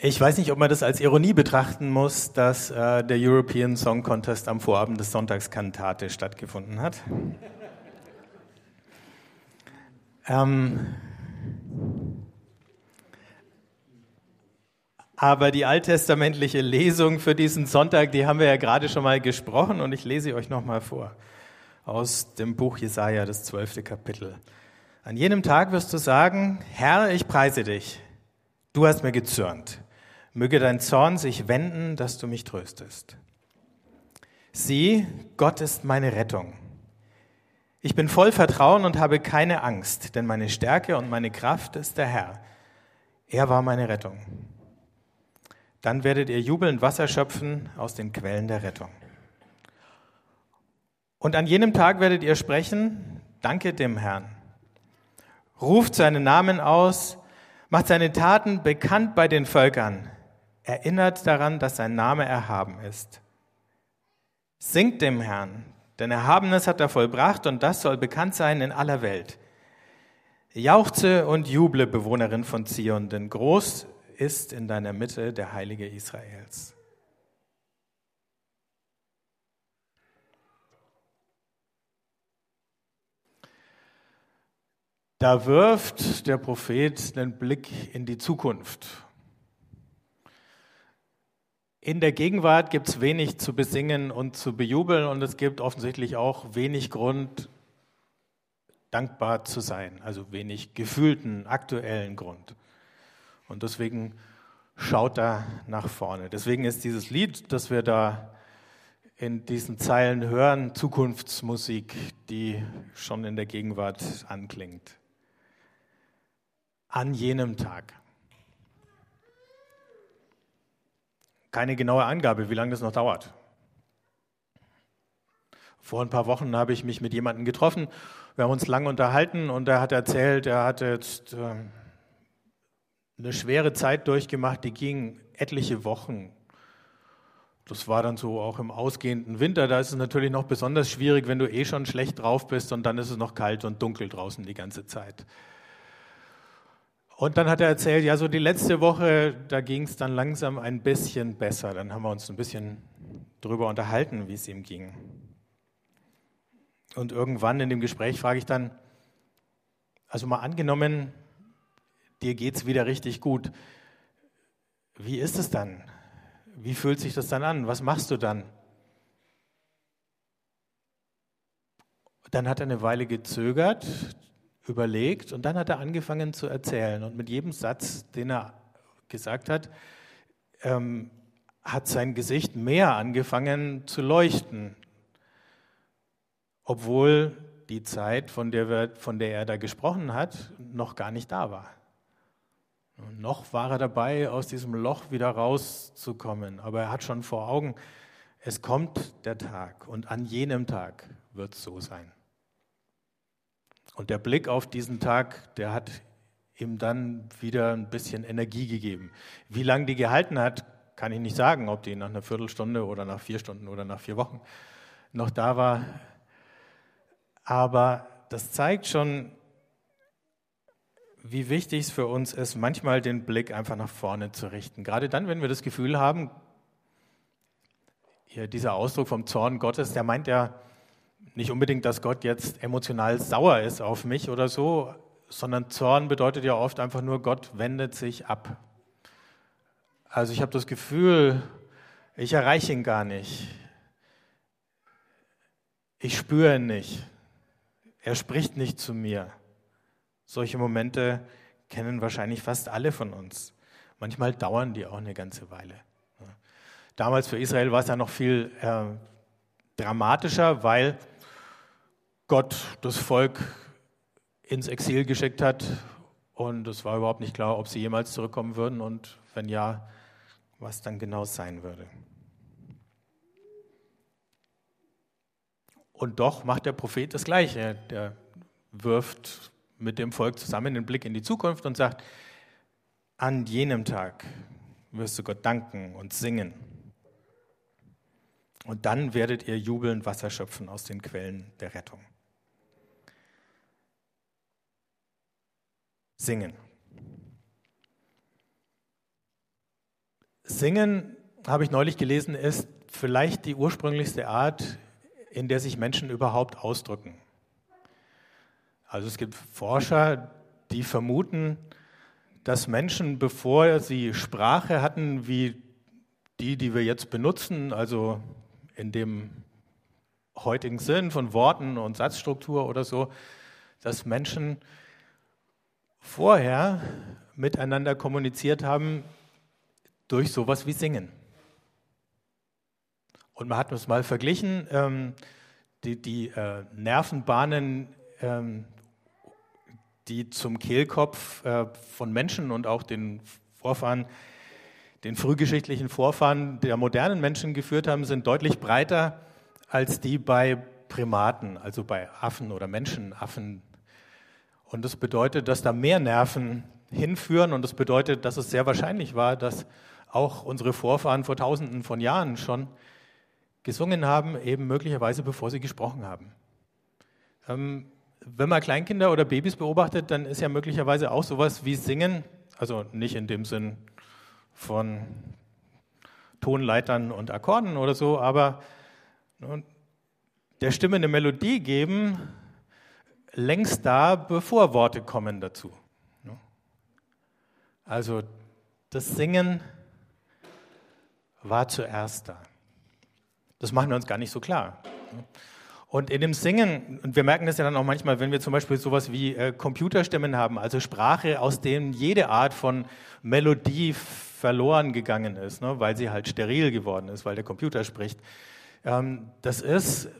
Ich weiß nicht, ob man das als Ironie betrachten muss, dass äh, der European Song Contest am Vorabend des Sonntagskantate stattgefunden hat. ähm, aber die alttestamentliche Lesung für diesen Sonntag, die haben wir ja gerade schon mal gesprochen und ich lese euch nochmal vor aus dem Buch Jesaja, das zwölfte Kapitel. An jenem Tag wirst du sagen, Herr, ich preise dich. Du hast mir gezürnt. Möge dein Zorn sich wenden, dass du mich tröstest. Sieh, Gott ist meine Rettung. Ich bin voll Vertrauen und habe keine Angst, denn meine Stärke und meine Kraft ist der Herr. Er war meine Rettung. Dann werdet ihr jubelnd Wasser schöpfen aus den Quellen der Rettung. Und an jenem Tag werdet ihr sprechen, danke dem Herrn. Ruft seinen Namen aus, macht seine Taten bekannt bei den Völkern erinnert daran, dass sein Name erhaben ist. Singt dem Herrn, denn Erhabenes hat er vollbracht und das soll bekannt sein in aller Welt. Jauchze und juble, Bewohnerin von Zion, denn groß ist in deiner Mitte der Heilige Israels. Da wirft der Prophet einen Blick in die Zukunft in der Gegenwart gibt es wenig zu besingen und zu bejubeln und es gibt offensichtlich auch wenig Grund, dankbar zu sein, also wenig gefühlten, aktuellen Grund. Und deswegen schaut er nach vorne. Deswegen ist dieses Lied, das wir da in diesen Zeilen hören, Zukunftsmusik, die schon in der Gegenwart anklingt. An jenem Tag. Keine genaue Angabe, wie lange das noch dauert. Vor ein paar Wochen habe ich mich mit jemandem getroffen. Wir haben uns lange unterhalten und er hat erzählt, er hatte jetzt äh, eine schwere Zeit durchgemacht, die ging etliche Wochen. Das war dann so auch im ausgehenden Winter. Da ist es natürlich noch besonders schwierig, wenn du eh schon schlecht drauf bist und dann ist es noch kalt und dunkel draußen die ganze Zeit. Und dann hat er erzählt, ja, so die letzte Woche, da ging es dann langsam ein bisschen besser. Dann haben wir uns ein bisschen darüber unterhalten, wie es ihm ging. Und irgendwann in dem Gespräch frage ich dann, also mal angenommen, dir geht es wieder richtig gut. Wie ist es dann? Wie fühlt sich das dann an? Was machst du dann? Dann hat er eine Weile gezögert, überlegt und dann hat er angefangen zu erzählen. Und mit jedem Satz, den er gesagt hat, ähm, hat sein Gesicht mehr angefangen zu leuchten, obwohl die Zeit, von der, wir, von der er da gesprochen hat, noch gar nicht da war. Und noch war er dabei, aus diesem Loch wieder rauszukommen, aber er hat schon vor Augen, es kommt der Tag und an jenem Tag wird es so sein. Und der Blick auf diesen Tag, der hat ihm dann wieder ein bisschen Energie gegeben. Wie lange die gehalten hat, kann ich nicht sagen, ob die nach einer Viertelstunde oder nach vier Stunden oder nach vier Wochen noch da war. Aber das zeigt schon, wie wichtig es für uns ist, manchmal den Blick einfach nach vorne zu richten. Gerade dann, wenn wir das Gefühl haben, hier dieser Ausdruck vom Zorn Gottes, der meint ja, nicht unbedingt, dass Gott jetzt emotional sauer ist auf mich oder so, sondern Zorn bedeutet ja oft einfach nur, Gott wendet sich ab. Also ich habe das Gefühl, ich erreiche ihn gar nicht. Ich spüre ihn nicht. Er spricht nicht zu mir. Solche Momente kennen wahrscheinlich fast alle von uns. Manchmal dauern die auch eine ganze Weile. Damals für Israel war es ja noch viel äh, dramatischer, weil Gott das Volk ins Exil geschickt hat und es war überhaupt nicht klar, ob sie jemals zurückkommen würden und wenn ja, was dann genau sein würde. Und doch macht der Prophet das Gleiche. Der wirft mit dem Volk zusammen den Blick in die Zukunft und sagt, an jenem Tag wirst du Gott danken und singen. Und dann werdet ihr jubelnd Wasser schöpfen aus den Quellen der Rettung. Singen. Singen, habe ich neulich gelesen, ist vielleicht die ursprünglichste Art, in der sich Menschen überhaupt ausdrücken. Also es gibt Forscher, die vermuten, dass Menschen, bevor sie Sprache hatten wie die, die wir jetzt benutzen, also in dem heutigen Sinn von Worten und Satzstruktur oder so, dass Menschen vorher miteinander kommuniziert haben durch sowas wie Singen. Und man hat es mal verglichen, ähm, die, die äh, Nervenbahnen, ähm, die zum Kehlkopf äh, von Menschen und auch den Vorfahren, den frühgeschichtlichen Vorfahren der modernen Menschen geführt haben, sind deutlich breiter als die bei Primaten, also bei Affen oder Menschenaffen. Und das bedeutet, dass da mehr Nerven hinführen und das bedeutet, dass es sehr wahrscheinlich war, dass auch unsere Vorfahren vor tausenden von Jahren schon gesungen haben, eben möglicherweise bevor sie gesprochen haben. Ähm, wenn man Kleinkinder oder Babys beobachtet, dann ist ja möglicherweise auch sowas wie Singen, also nicht in dem Sinn von Tonleitern und Akkorden oder so, aber der Stimme eine Melodie geben, längst da, bevor Worte kommen dazu. Also das Singen war zuerst da. Das machen wir uns gar nicht so klar. Und in dem Singen, und wir merken das ja dann auch manchmal, wenn wir zum Beispiel sowas wie äh, Computerstimmen haben, also Sprache, aus denen jede Art von Melodie verloren gegangen ist, ne, weil sie halt steril geworden ist, weil der Computer spricht. Ähm, das ist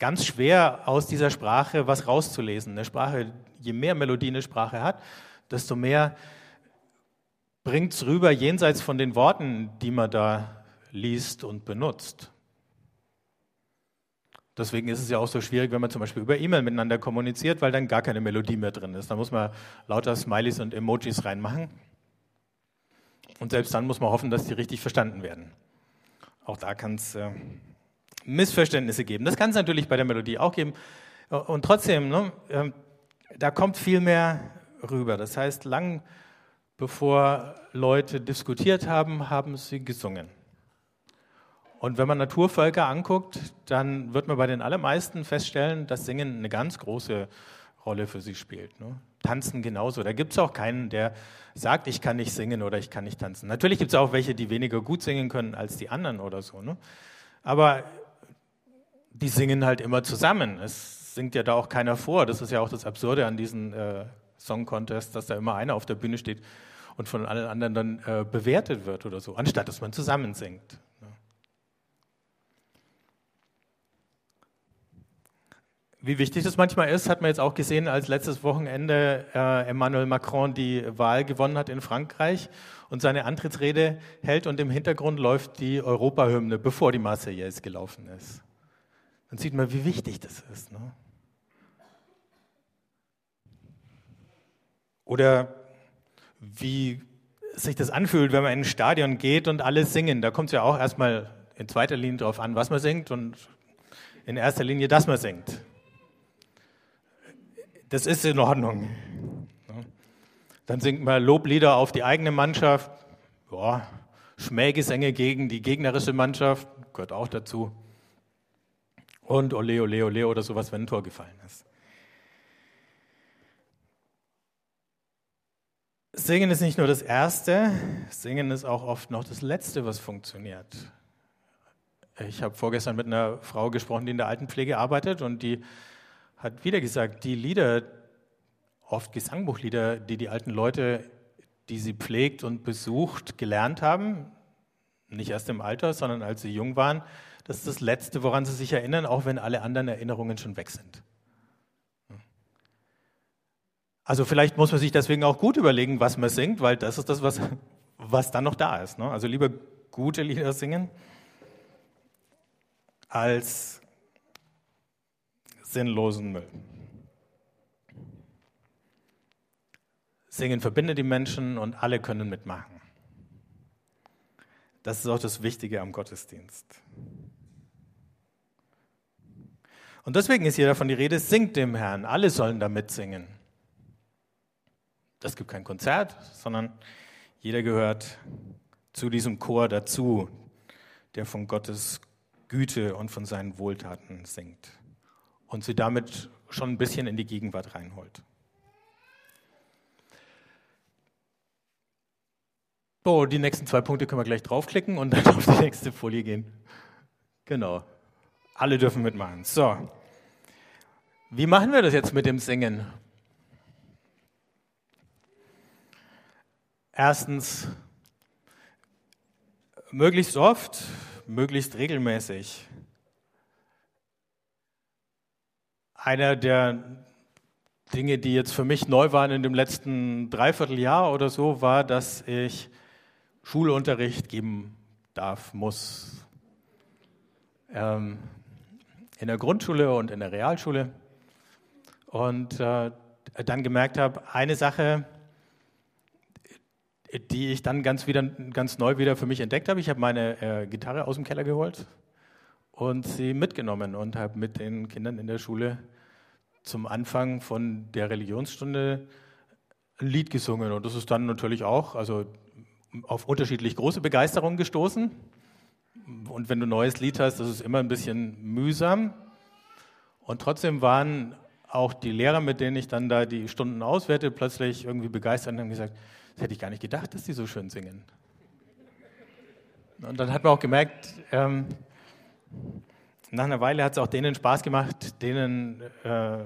ganz schwer aus dieser Sprache was rauszulesen. Eine Sprache, je mehr Melodie eine Sprache hat, desto mehr bringt es rüber jenseits von den Worten, die man da liest und benutzt. Deswegen ist es ja auch so schwierig, wenn man zum Beispiel über E-Mail miteinander kommuniziert, weil dann gar keine Melodie mehr drin ist. Da muss man lauter Smileys und Emojis reinmachen. Und selbst dann muss man hoffen, dass die richtig verstanden werden. Auch da kann es äh, Missverständnisse geben. Das kann es natürlich bei der Melodie auch geben. Und trotzdem, ne, äh, da kommt viel mehr rüber. Das heißt, lang bevor Leute diskutiert haben, haben sie gesungen. Und wenn man Naturvölker anguckt, dann wird man bei den allermeisten feststellen, dass Singen eine ganz große Rolle für sie spielt. Ne? Tanzen genauso. Da gibt es auch keinen, der sagt, ich kann nicht singen oder ich kann nicht tanzen. Natürlich gibt es auch welche, die weniger gut singen können als die anderen oder so. Ne? Aber die singen halt immer zusammen. Es singt ja da auch keiner vor. Das ist ja auch das Absurde an diesen äh, Song Contest, dass da immer einer auf der Bühne steht und von allen anderen dann äh, bewertet wird oder so, anstatt dass man zusammen singt. Ne? Wie wichtig das manchmal ist, hat man jetzt auch gesehen, als letztes Wochenende äh, Emmanuel Macron die Wahl gewonnen hat in Frankreich und seine Antrittsrede hält und im Hintergrund läuft die Europahymne, bevor die Marseillaise gelaufen ist. Dann sieht man, wie wichtig das ist. Ne? Oder wie sich das anfühlt, wenn man in ein Stadion geht und alle singen. Da kommt es ja auch erstmal in zweiter Linie darauf an, was man singt und in erster Linie, dass man singt. Das ist in Ordnung. Dann singt man Loblieder auf die eigene Mannschaft, ja, Schmähgesänge gegen die gegnerische Mannschaft, gehört auch dazu. Und Ole, Ole, Ole oder sowas, wenn ein Tor gefallen ist. Singen ist nicht nur das Erste, Singen ist auch oft noch das Letzte, was funktioniert. Ich habe vorgestern mit einer Frau gesprochen, die in der Altenpflege arbeitet und die hat wieder gesagt, die Lieder, oft Gesangbuchlieder, die die alten Leute, die sie pflegt und besucht, gelernt haben, nicht erst im Alter, sondern als sie jung waren, das ist das Letzte, woran sie sich erinnern, auch wenn alle anderen Erinnerungen schon weg sind. Also vielleicht muss man sich deswegen auch gut überlegen, was man singt, weil das ist das, was, was dann noch da ist. Ne? Also lieber gute Lieder singen als sinnlosen Müll. Singen verbindet die Menschen und alle können mitmachen. Das ist auch das Wichtige am Gottesdienst. Und deswegen ist hier davon die Rede, singt dem Herrn. Alle sollen da mitsingen. Das gibt kein Konzert, sondern jeder gehört zu diesem Chor dazu, der von Gottes Güte und von seinen Wohltaten singt und sie damit schon ein bisschen in die Gegenwart reinholt. So, die nächsten zwei Punkte können wir gleich draufklicken und dann auf die nächste Folie gehen. Genau. Alle dürfen mitmachen. So. Wie machen wir das jetzt mit dem Singen? Erstens, möglichst oft, möglichst regelmäßig. Einer der Dinge, die jetzt für mich neu waren in dem letzten Dreivierteljahr oder so, war, dass ich Schulunterricht geben darf, muss. Ähm, in der Grundschule und in der Realschule. Und äh, dann gemerkt habe, eine Sache, die ich dann ganz, wieder, ganz neu wieder für mich entdeckt habe. Ich habe meine äh, Gitarre aus dem Keller geholt und sie mitgenommen und habe mit den Kindern in der Schule zum Anfang von der Religionsstunde ein Lied gesungen. Und das ist dann natürlich auch also auf unterschiedlich große Begeisterung gestoßen. Und wenn du ein neues Lied hast, das ist immer ein bisschen mühsam. Und trotzdem waren auch die Lehrer, mit denen ich dann da die Stunden auswerte, plötzlich irgendwie begeistert und haben gesagt, das hätte ich gar nicht gedacht, dass die so schön singen. Und dann hat man auch gemerkt, ähm, nach einer Weile hat es auch denen Spaß gemacht, denen äh,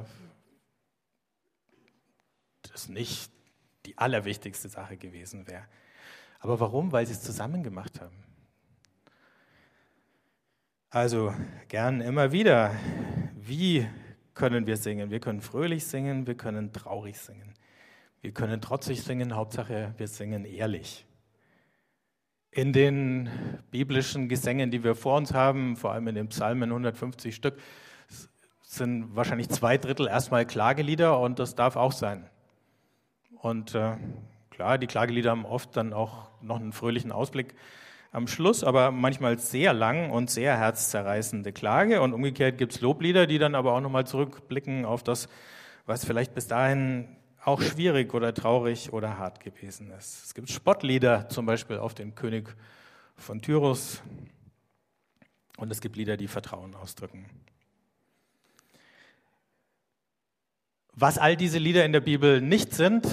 das nicht die allerwichtigste Sache gewesen wäre. Aber warum? Weil sie es zusammen gemacht haben. Also gern immer wieder. Wie können wir singen? Wir können fröhlich singen, wir können traurig singen. Wir können trotzig singen, Hauptsache wir singen ehrlich. In den biblischen Gesängen, die wir vor uns haben, vor allem in den Psalmen 150 Stück, sind wahrscheinlich zwei Drittel erstmal Klagelieder und das darf auch sein. Und äh, klar, die Klagelieder haben oft dann auch noch einen fröhlichen Ausblick am Schluss, aber manchmal sehr lang und sehr herzzerreißende Klage. Und umgekehrt gibt es Loblieder, die dann aber auch nochmal zurückblicken auf das, was vielleicht bis dahin auch schwierig oder traurig oder hart gewesen ist. Es gibt Spottlieder, zum Beispiel auf den König von Tyrus. Und es gibt Lieder, die Vertrauen ausdrücken. Was all diese Lieder in der Bibel nicht sind,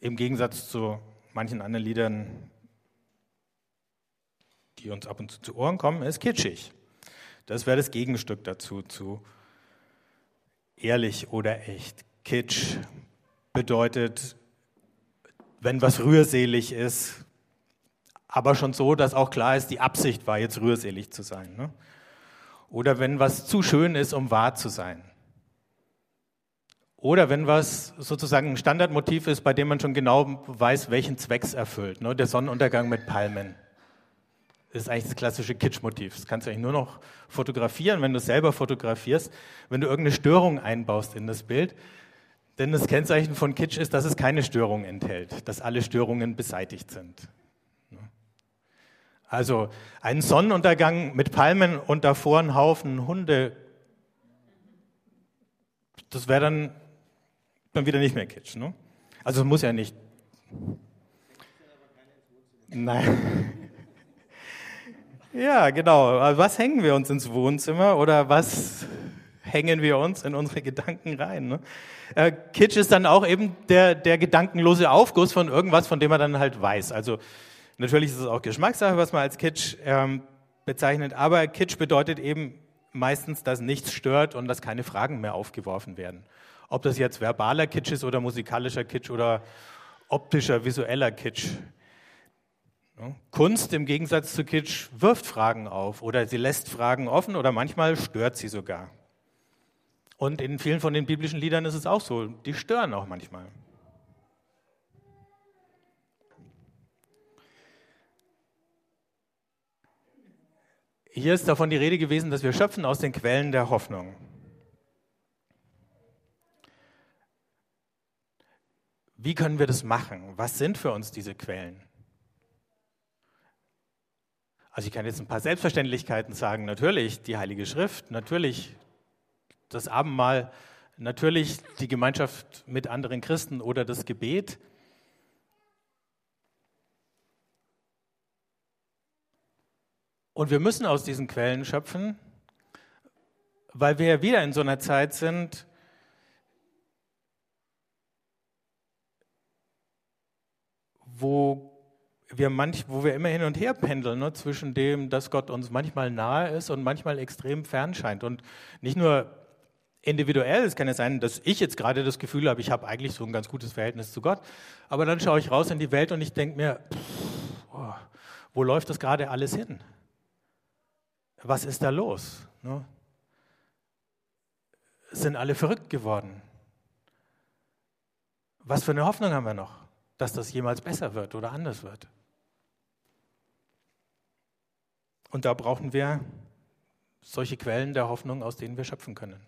im Gegensatz zu manchen anderen Liedern, die uns ab und zu zu Ohren kommen, ist kitschig. Das wäre das Gegenstück dazu, zu ehrlich oder echt. Kitsch bedeutet, wenn was rührselig ist, aber schon so, dass auch klar ist, die Absicht war jetzt rührselig zu sein. Ne? Oder wenn was zu schön ist, um wahr zu sein. Oder wenn was sozusagen ein Standardmotiv ist, bei dem man schon genau weiß, welchen Zweck es erfüllt. Ne? Der Sonnenuntergang mit Palmen. Ist eigentlich das klassische Kitschmotiv. Das kannst du eigentlich nur noch fotografieren, wenn du es selber fotografierst. Wenn du irgendeine Störung einbaust in das Bild, denn das Kennzeichen von Kitsch ist, dass es keine Störung enthält, dass alle Störungen beseitigt sind. Also ein Sonnenuntergang mit Palmen und davor ein Haufen Hunde, das wäre dann, dann wieder nicht mehr Kitsch. Ne? Also es muss ja nicht. Nein. Ja, genau. Was hängen wir uns ins Wohnzimmer oder was hängen wir uns in unsere Gedanken rein? Ne? Äh, Kitsch ist dann auch eben der, der gedankenlose Aufguss von irgendwas, von dem man dann halt weiß. Also natürlich ist es auch Geschmackssache, was man als Kitsch ähm, bezeichnet, aber Kitsch bedeutet eben meistens, dass nichts stört und dass keine Fragen mehr aufgeworfen werden. Ob das jetzt verbaler Kitsch ist oder musikalischer Kitsch oder optischer, visueller Kitsch. Kunst im Gegensatz zu Kitsch wirft Fragen auf oder sie lässt Fragen offen oder manchmal stört sie sogar. Und in vielen von den biblischen Liedern ist es auch so, die stören auch manchmal. Hier ist davon die Rede gewesen, dass wir schöpfen aus den Quellen der Hoffnung. Wie können wir das machen? Was sind für uns diese Quellen? Also ich kann jetzt ein paar Selbstverständlichkeiten sagen. Natürlich die Heilige Schrift, natürlich das Abendmahl, natürlich die Gemeinschaft mit anderen Christen oder das Gebet. Und wir müssen aus diesen Quellen schöpfen, weil wir ja wieder in so einer Zeit sind, wo wir manch, wo wir immer hin und her pendeln, ne, zwischen dem, dass Gott uns manchmal nahe ist und manchmal extrem fern scheint. Und nicht nur individuell, es kann ja sein, dass ich jetzt gerade das Gefühl habe, ich habe eigentlich so ein ganz gutes Verhältnis zu Gott, aber dann schaue ich raus in die Welt und ich denke mir, pff, oh, wo läuft das gerade alles hin? Was ist da los? Ne? Sind alle verrückt geworden? Was für eine Hoffnung haben wir noch, dass das jemals besser wird oder anders wird? Und da brauchen wir solche Quellen der Hoffnung, aus denen wir schöpfen können.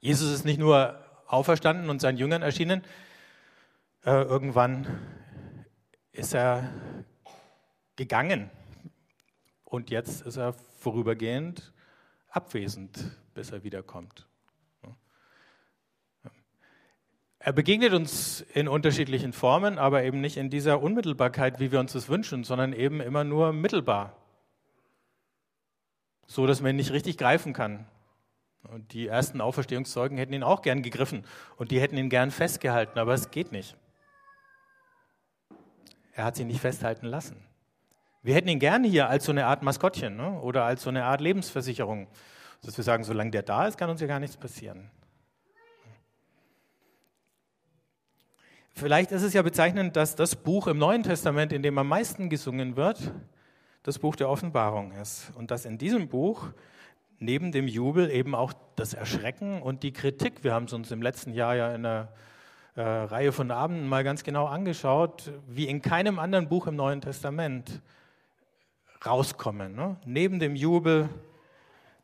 Jesus ist nicht nur auferstanden und seinen Jüngern erschienen, äh, irgendwann ist er gegangen und jetzt ist er vorübergehend abwesend, bis er wiederkommt. Er begegnet uns in unterschiedlichen Formen, aber eben nicht in dieser Unmittelbarkeit, wie wir uns das wünschen, sondern eben immer nur mittelbar. So, dass man ihn nicht richtig greifen kann. Und die ersten Auferstehungszeugen hätten ihn auch gern gegriffen und die hätten ihn gern festgehalten, aber es geht nicht. Er hat sie nicht festhalten lassen. Wir hätten ihn gerne hier als so eine Art Maskottchen ne? oder als so eine Art Lebensversicherung, dass wir sagen, solange der da ist, kann uns ja gar nichts passieren. Vielleicht ist es ja bezeichnend, dass das Buch im Neuen Testament, in dem am meisten gesungen wird, das Buch der Offenbarung ist. Und dass in diesem Buch neben dem Jubel eben auch das Erschrecken und die Kritik, wir haben es uns im letzten Jahr ja in einer äh, Reihe von Abenden mal ganz genau angeschaut, wie in keinem anderen Buch im Neuen Testament rauskommen. Ne? Neben dem Jubel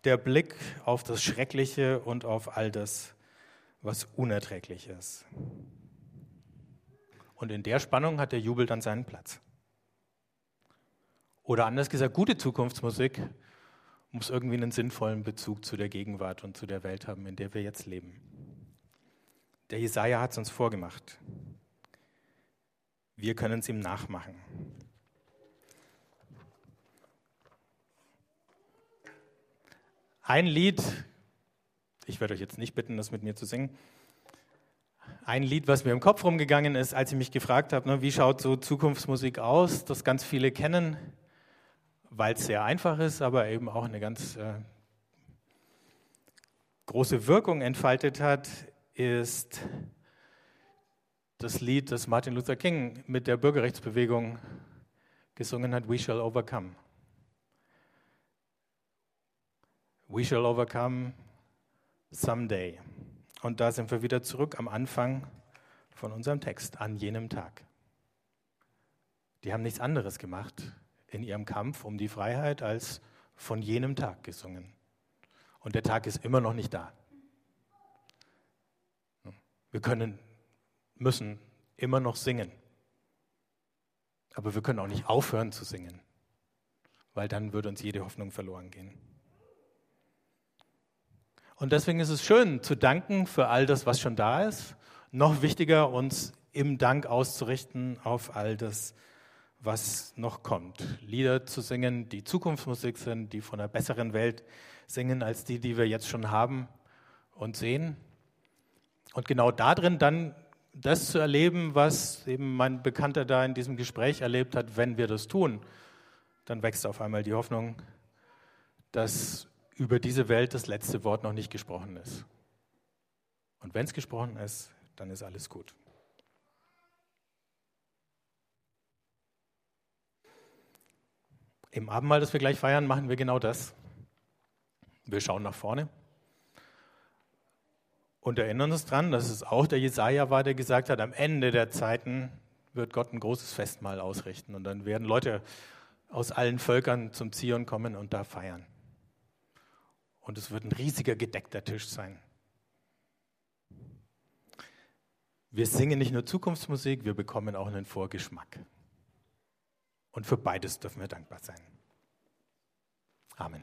der Blick auf das Schreckliche und auf all das, was unerträglich ist. Und in der Spannung hat der Jubel dann seinen Platz. Oder anders gesagt, gute Zukunftsmusik muss irgendwie einen sinnvollen Bezug zu der Gegenwart und zu der Welt haben, in der wir jetzt leben. Der Jesaja hat es uns vorgemacht. Wir können es ihm nachmachen. Ein Lied, ich werde euch jetzt nicht bitten, das mit mir zu singen, ein Lied, was mir im Kopf rumgegangen ist, als ich mich gefragt habe, ne, wie schaut so Zukunftsmusik aus, das ganz viele kennen, weil es sehr einfach ist, aber eben auch eine ganz äh, große Wirkung entfaltet hat, ist das Lied, das Martin Luther King mit der Bürgerrechtsbewegung gesungen hat, We Shall Overcome. We shall overcome someday. Und da sind wir wieder zurück am Anfang von unserem Text, an jenem Tag. Die haben nichts anderes gemacht in ihrem Kampf um die Freiheit als von jenem Tag gesungen. Und der Tag ist immer noch nicht da. Wir können, müssen immer noch singen. Aber wir können auch nicht aufhören zu singen, weil dann würde uns jede Hoffnung verloren gehen. Und deswegen ist es schön zu danken für all das, was schon da ist. Noch wichtiger, uns im Dank auszurichten auf all das, was noch kommt. Lieder zu singen, die Zukunftsmusik sind, die von einer besseren Welt singen als die, die wir jetzt schon haben und sehen. Und genau darin dann das zu erleben, was eben mein Bekannter da in diesem Gespräch erlebt hat, wenn wir das tun, dann wächst auf einmal die Hoffnung, dass über diese Welt das letzte Wort noch nicht gesprochen ist. Und wenn es gesprochen ist, dann ist alles gut. Im Abendmahl, das wir gleich feiern, machen wir genau das. Wir schauen nach vorne und erinnern uns daran, dass es auch der Jesaja war, der gesagt hat: Am Ende der Zeiten wird Gott ein großes Festmahl ausrichten und dann werden Leute aus allen Völkern zum Zion kommen und da feiern. Und es wird ein riesiger gedeckter Tisch sein. Wir singen nicht nur Zukunftsmusik, wir bekommen auch einen Vorgeschmack. Und für beides dürfen wir dankbar sein. Amen.